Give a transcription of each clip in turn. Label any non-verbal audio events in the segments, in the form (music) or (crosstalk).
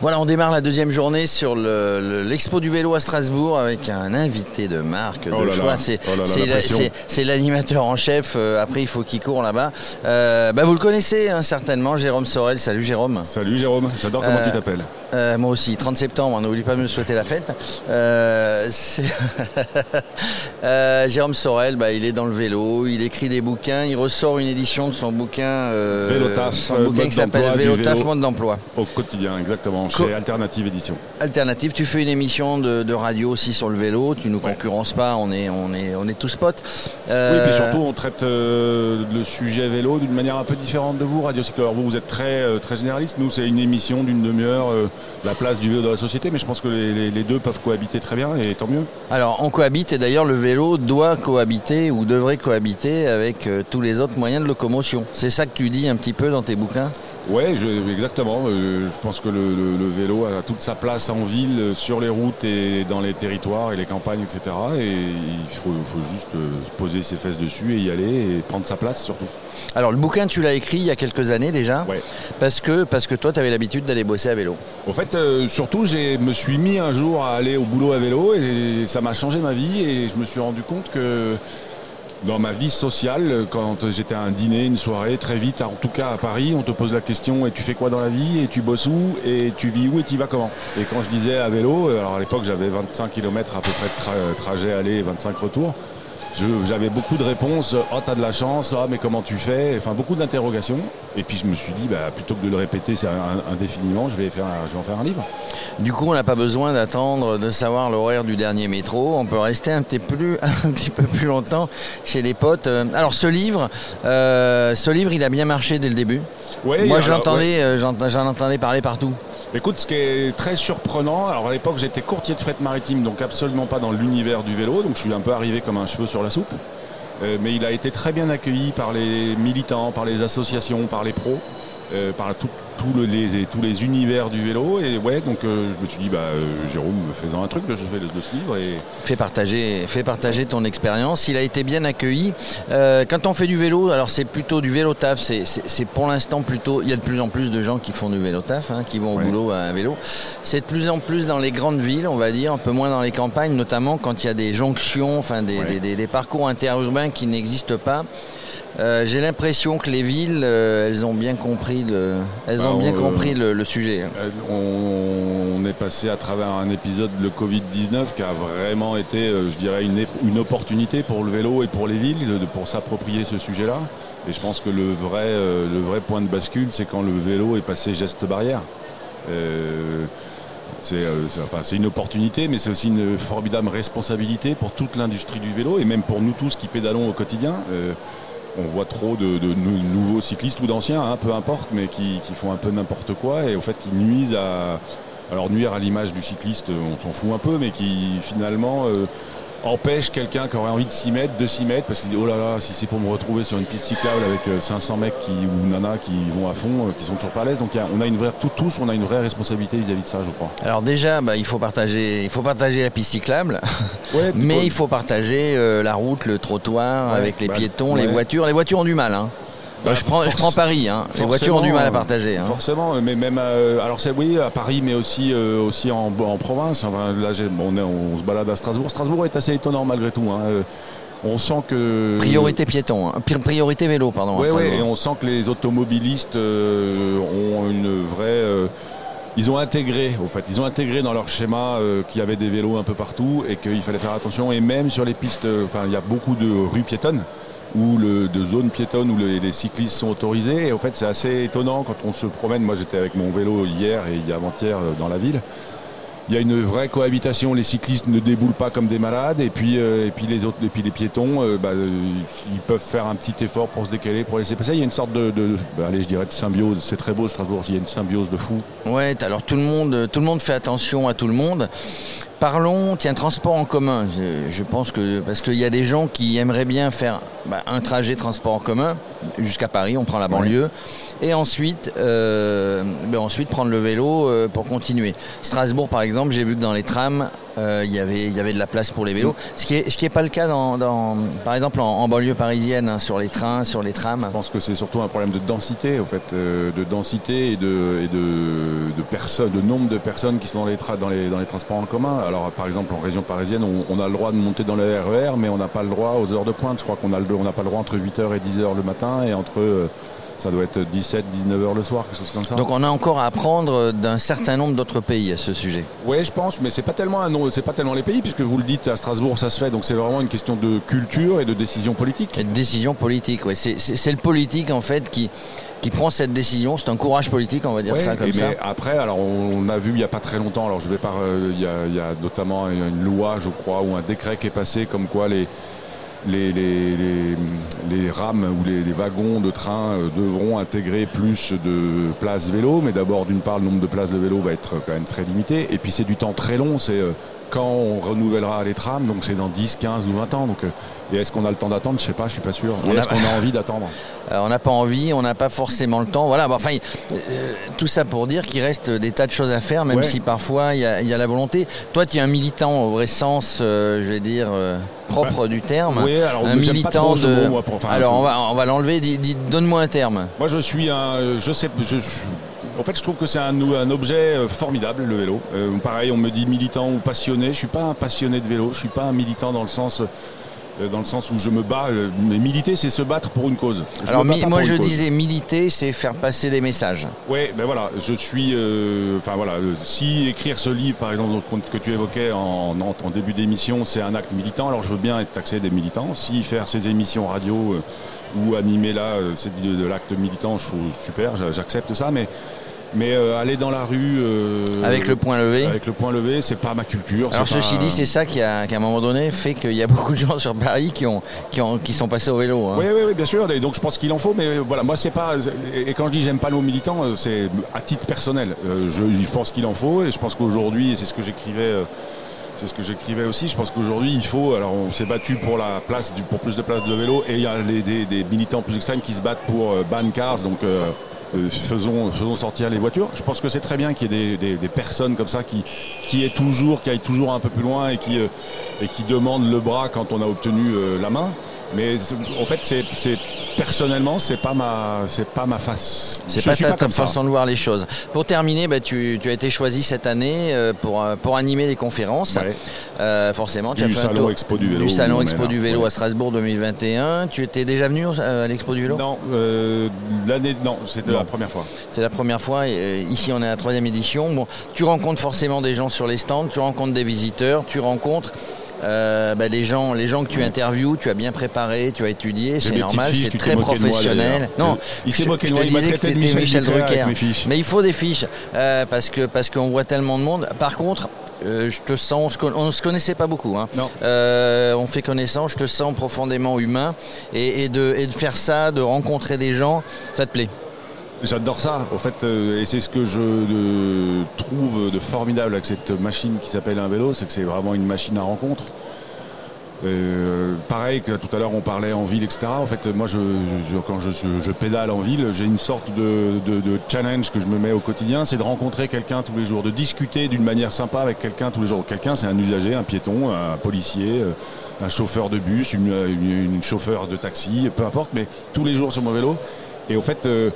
Voilà, on démarre la deuxième journée sur le- le- l'expo du vélo à Strasbourg avec un invité de marque de choix. C'est oh la l'animateur en chef. euh, après, il faut qu'il court là-bas. Euh, bah, vous le connaissez hein, certainement, Jérôme Sorel. Salut Jérôme. Salut Jérôme, j'adore comment Euh, tu t'appelles. Euh, moi aussi, 30 septembre, n'oublie pas de me souhaiter la fête. (laughs) Jérôme Sorel, bah, il est dans le vélo, il écrit des bouquins, il ressort une édition de son bouquin, Vélo taf, son bouquin qui s'appelle Vélo taf, d'emploi. Au quotidien, exactement, Co- chez Alternative Édition. Alternative, tu fais une émission de, de radio aussi sur le vélo, tu nous Ouais. concurrences pas, on est, on est, on est tous potes. Oui, Euh, et puis surtout, on traite euh, le sujet vélo d'une manière un peu différente de vous, Radio Cyclo. Alors vous, vous êtes très, euh, très généraliste. Nous, c'est une émission d'une demi-heure, euh, la place du vélo dans la société, mais je pense que les, les- les deux peuvent cohabiter très bien, et tant mieux. Alors on cohabite et d'ailleurs le vélo doit cohabiter ou devrait cohabiter avec euh, tous les autres moyens de locomotion. C'est ça que tu dis un petit peu dans tes bouquins? Ouais, je- exactement. Euh, je pense que le, le- le vélo a toute sa place en ville, euh, sur les routes et dans les territoires et les campagnes, etc. Et il faut, faut juste euh, poser ses fesses dessus et y aller et prendre sa place surtout. Alors le bouquin tu l'as écrit il y a quelques années déjà Ouais. parce que, parce que toi tu avais l'habitude d'aller bosser à vélo. En fait, euh, surtout, je me suis mis un jour à aller au boulot à vélo et ça m'a changé ma vie et je me suis rendu compte que dans ma vie sociale, quand j'étais à un dîner, une soirée, très vite, en tout cas à Paris, on te pose la question et tu fais quoi dans la vie et tu bosses où et tu vis où et tu vas comment? Et quand je disais à vélo, alors à l'époque j'avais 25 km à peu près de tra- trajet aller et 25 retours. J'avais beaucoup de réponses, oh t'as de la chance, ah mais comment tu fais, enfin beaucoup d'interrogations. Et puis je me suis dit, bah, plutôt que de le répéter indéfiniment, je vais, faire, un- je vais en faire un livre. Du coup on n'a pas besoin d'attendre de savoir l'horaire du dernier métro, on peut rester un petit, plus, (laughs) un petit peu plus longtemps chez les potes. Euh, Alors ce livre, euh, ce livre il a bien marché dès le début. Ouais, Moi je l'entendais, euh, j'en entendais parler partout. Écoute, ce qui est très surprenant, alors à l'époque j'étais courtier de fret maritime, donc absolument pas dans l'univers du vélo, donc je suis un peu arrivé comme un cheveu sur la soupe. Euh, mais il a été très bien accueilli par les militants, par les associations, par les pros, euh, par tout- tout le- les, tous les univers du vélo. Et ouais, donc euh, je me suis dit, bah, euh, Jérôme, faisant un truc de, ce- de ce livre. Et Fais partager, fais partager ton expérience. Il a été bien accueilli. Quand on fait du vélo, alors c'est plutôt du vélo taf. C'est, pour l'instant plutôt. Il y a de plus en plus de gens qui font du vélo taf, hein, qui vont au Ouais. boulot à vélo. C'est de plus en plus dans les grandes villes, on va dire, un peu moins dans les campagnes, notamment quand il y a des jonctions, enfin des, Ouais. des- des- des parcours interurbains qui n'existent pas. Euh, j'ai l'impression que les villes, euh, elles ont bien compris le, elles Bah, ont bien on, compris le, le sujet. Euh, On, on est passé à travers un épisode de Covid-19 qui a vraiment été, je dirais, une, opportunité pour le vélo et pour les villes de, pour s'approprier ce sujet-là. Et je pense que le vrai, le vrai point de bascule, c'est quand le vélo est passé geste barrière. C'est euh, enfin, une opportunité, mais c'est aussi une formidable responsabilité pour toute l'industrie du vélo et même pour nous tous qui pédalons au quotidien. Euh, on voit trop de, de nou- nouveaux cyclistes ou d'anciens, hein, peu importe, mais qui, qui font un peu n'importe quoi et au fait qui nuisent à. Alors nuire à l'image du cycliste, on s'en fout un peu, mais qui finalement euh, empêche quelqu'un qui aurait envie de s'y mettre, de s'y mettre, parce qu'il dit oh là là, si c'est pour me retrouver sur une piste cyclable avec euh, 500 mecs qui, ou nanas qui vont à fond, euh, qui sont toujours pas à l'aise. Donc a- on a une vraie, tout- tous, on a une vraie responsabilité vis-à-vis de ça, je crois. Alors déjà, bah, il faut partager, il faut partager la piste cyclable. Ouais, (laughs) Mais il faut partager euh, la route, le trottoir Ouais, avec les bah, piétons, les voitures. Les voitures ont du mal. Hein. Bah, je, prends, je prends Paris. Hein. Les voitures ont du mal à partager. Hein. Forcément, mais même euh, alors c'est oui à Paris, mais aussi euh, aussi en, en province. Enfin, là, on, est- on se balade à Strasbourg. Strasbourg est assez étonnant malgré tout. hein. Euh, On sent que Priorité piéton. Pri- priorité vélo, pardon. À ouais, Strasbourg. et on sent que les automobilistes euh, ont une vraie. euh, ils ont intégré, au fait, ils ont intégré dans leur schéma euh, qu'il y avait des vélos un peu partout et qu'il fallait faire attention. Et même sur les pistes, euh, enfin, il y a beaucoup de rues piétonnes ou le, de zones piétonnes où le- les cyclistes sont autorisés. Et au fait, c'est assez étonnant quand on se promène. Moi, j'étais avec mon vélo hier et avant-hier euh, dans la ville. Il y a une vraie cohabitation. Les cyclistes ne déboulent pas comme des malades, et puis, euh, et puis les autres, et puis les piétons, euh, bah, ils peuvent faire un petit effort pour se décaler, pour laisser passer. Il y a une sorte de, de- bah, allez, je dirais de symbiose. C'est très beau Strasbourg. Il y a une symbiose de fou. Ouais, alors tout le monde, tout le monde fait attention à tout le monde. Parlons, tiens, transport en commun. Je, je pense que parce qu'il y a des gens qui aimeraient bien faire bah, un trajet transport en commun jusqu'à Paris, on prend la banlieue, et ensuite, euh, ben, ensuite prendre le vélo euh, pour continuer. Strasbourg, par exemple, j'ai vu que dans les trams, euh, il y avait, il y avait de la place pour les vélos. Ce qui est, ce qui est pas le cas dans, dans- par exemple en, en banlieue parisienne, hein, sur les trains, sur les trams. Je pense que c'est surtout un problème de densité, au fait, euh, de densité et de, et de, de personnes, de nombre de personnes qui sont dans les, tra- dans les, dans les transports en commun. Alors, par exemple, en région parisienne, on, on a le droit de monter dans le RER, mais on n'a pas le droit aux heures de pointe. Je crois qu'on n'a pas le droit entre 8h et 10h le matin et entre, euh, ça doit être 17, 19h le soir, quelque chose comme ça. Donc on a encore à apprendre d'un certain nombre d'autres pays à ce sujet. Oui, je pense, mais c'est pas tellement un c'est pas tellement les pays, puisque vous le dites à Strasbourg, ça se fait. Donc c'est vraiment une question de culture et de décision politique. Et de décision politique, ouais. c'est le politique en fait qui, qui prend cette décision. C'est un courage politique, on va dire Ouais, ça comme ça. Mais après, alors on a vu il n'y a pas très longtemps, alors je vais pas, euh, il y, a, il y a notamment une loi, je crois, ou un décret qui est passé comme quoi les les, rames ou les, les wagons de train euh, devront intégrer plus de places vélo, mais d'abord d'une part le nombre de places de vélo va être quand même très limité, et puis c'est du temps très long, c'est euh, quand on renouvellera les trams, donc c'est dans 10, 15 ou 20 ans. Donc, euh, et est-ce qu'on a le temps d'attendre? Je sais pas, je suis pas sûr. On Et a- est-ce qu'on a (laughs) envie d'attendre? Euh, on n'a pas envie, on n'a pas forcément le temps. Voilà, bah, enfin, euh, tout ça pour dire qu'il reste des tas de choses à faire, même Ouais. si parfois il y, a- il y a la volonté. Toi, tu es un militant au vrai sens, euh, je vais dire, propre du terme. Oui, alors un j'aime pas trop de. mot, moi, pour- enfin, alors on va, on va l'enlever. Donne-moi un terme. Moi, je suis un. Je sais. je- je- en fait, je trouve que c'est un, un objet euh, formidable, le vélo. Euh, pareil, on me dit militant ou passionné. Je suis pas un passionné de vélo. Je suis pas un militant dans le sens. euh, Dans le sens où je me bats, euh, mais militer, c'est se battre pour une cause. Je alors moi, je cause. disais militer, c'est faire passer des messages. Ouais, ben voilà, je suis. euh, Enfin voilà, euh, si écrire ce livre, par exemple, que tu évoquais en, en- début d'émission, c'est un acte militant, alors je veux bien être taxé des militants. Si faire ces émissions radio euh, ou animer là, c'est de, de l'acte militant, je trouve super, j'a- j'accepte ça, mais. Mais euh, aller dans la rue euh, Avec le point levé. avec le point levé, c'est pas ma culture. Alors ceci pas- dit, c'est ça qui a, qu'à un moment donné fait qu'il y a (laughs) beaucoup de gens sur Paris qui, ont, qui, ont, qui sont passés au vélo. hein. Oui, oui, oui, bien sûr. Et donc je pense qu'il en faut, mais euh, voilà, moi c'est pas. Et quand je dis j'aime pas le mot militant, c'est à titre personnel. Euh, Je, je pense qu'il en faut, et je pense qu'aujourd'hui, et c'est ce que j'écrivais. C'est ce que j'écrivais aussi. Je pense qu'aujourd'hui, il faut. Alors, on s'est battu pour la place, du- pour plus de places de vélo, et il y a les- des, des militants plus extrêmes qui se battent pour ban cars. Donc, euh, faisons, faisons sortir les voitures. Je pense que c'est très bien qu'il y ait des, des- personnes comme ça qui, qui toujours, qui aillent toujours un peu plus loin et qui, euh, et qui demandent le bras quand on a obtenu euh, la main. Mais en fait, c'est personnellement, c'est pas ma, c'est pas ma face. C'est pas ta, façon de voir les choses. Pour terminer, bah, tu, tu as été choisi cette année euh, pour, euh, pour animer les conférences. Ouais. Euh, forcément, tu Du as fait un Salon tour Expo du Vélo, Du Salon Expo là, du Vélo ouais. à Strasbourg 2021. Tu étais déjà venu à l'Expo du Vélo? Non, euh, l'année, non, c'était Non. la première fois. C'est la première fois. et, ici, on est à la troisième édition. Bon, tu rencontres forcément des gens sur les stands, tu rencontres des visiteurs, tu rencontres euh, bah, les gens, les gens que tu interviews. Tu as bien préparé, tu as étudié, c'est normal, c'est très moi, professionnel. non, Il s'est je- moqué de te moi, il m'a disais que traité de t'étais Michel Michel Drucker. Mais il faut des fiches euh, parce que parce qu'on voit tellement de monde. Par contre. euh, je te sens, on on se connaissait pas beaucoup. Hein. Non. Euh, on fait connaissance, je te sens profondément humain et, et de, et de faire ça, de rencontrer des gens, ça te plaît? J'adore ça, au fait, euh, et c'est ce que je euh, trouve de formidable avec cette machine qui s'appelle un vélo, c'est que c'est vraiment une machine à rencontre. Euh, pareil que tout à l'heure on parlait en ville, etc. En fait, moi, je, quand je, je- pédale en ville, j'ai une sorte de, de- de challenge que je me mets au quotidien, c'est de rencontrer quelqu'un tous les jours, de discuter d'une manière sympa avec quelqu'un tous les jours. Quelqu'un, c'est un usager, un piéton, un policier, euh, un chauffeur de bus, une, une- une chauffeur de taxi, peu importe, mais tous les jours sur mon vélo. Et au fait, euh,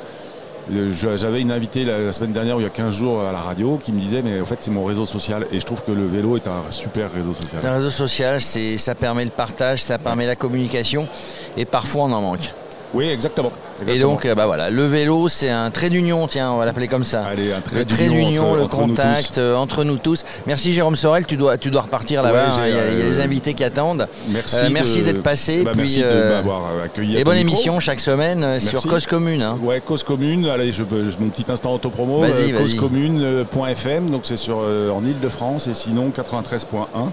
J'avais une invitée la, semaine dernière, il y a 15 jours, à la radio, qui me disait, mais en fait, c'est mon réseau social. Et je trouve que le vélo est un super réseau social. Un réseau social, ça permet le partage, ça permet la communication, et parfois on en manque. Oui, exactement. Et donc, euh, bah voilà, le vélo, c'est un trait d'union, tiens, on va l'appeler comme ça. Allez, un trait le trait d'union entre- le nous contact euh, entre nous tous. Merci Jérôme Sorel, tu dois, tu dois repartir là-bas. Ouais, hein, il, y a, il y a euh, les invités qui attendent. Merci, Euh, merci d'être passé. bah, puis, merci de m'avoir accueilli. et bonne émission chaque semaine sur. Cause Commune. hein. Ouais, cause commune. Allez, je, je- mon petit instant autopromo. Causecommune.fm, donc c'est sur en Ile-de-France et sinon 93.1.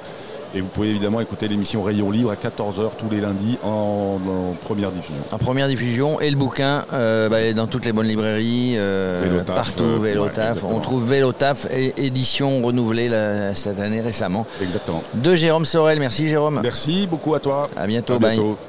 Et vous pouvez évidemment écouter l'émission Rayon Libre à 14h tous les lundis en, en première diffusion. En première diffusion et le bouquin euh, bah, dans toutes les bonnes librairies, euh, Vélotaf, partout, euh, Vélotaf. ouais. On trouve Vélotaf, édition renouvelée cette année récemment. Exactement. De Jérôme Sorel, merci Jérôme. Merci beaucoup à toi. À bientôt, À bye. bientôt.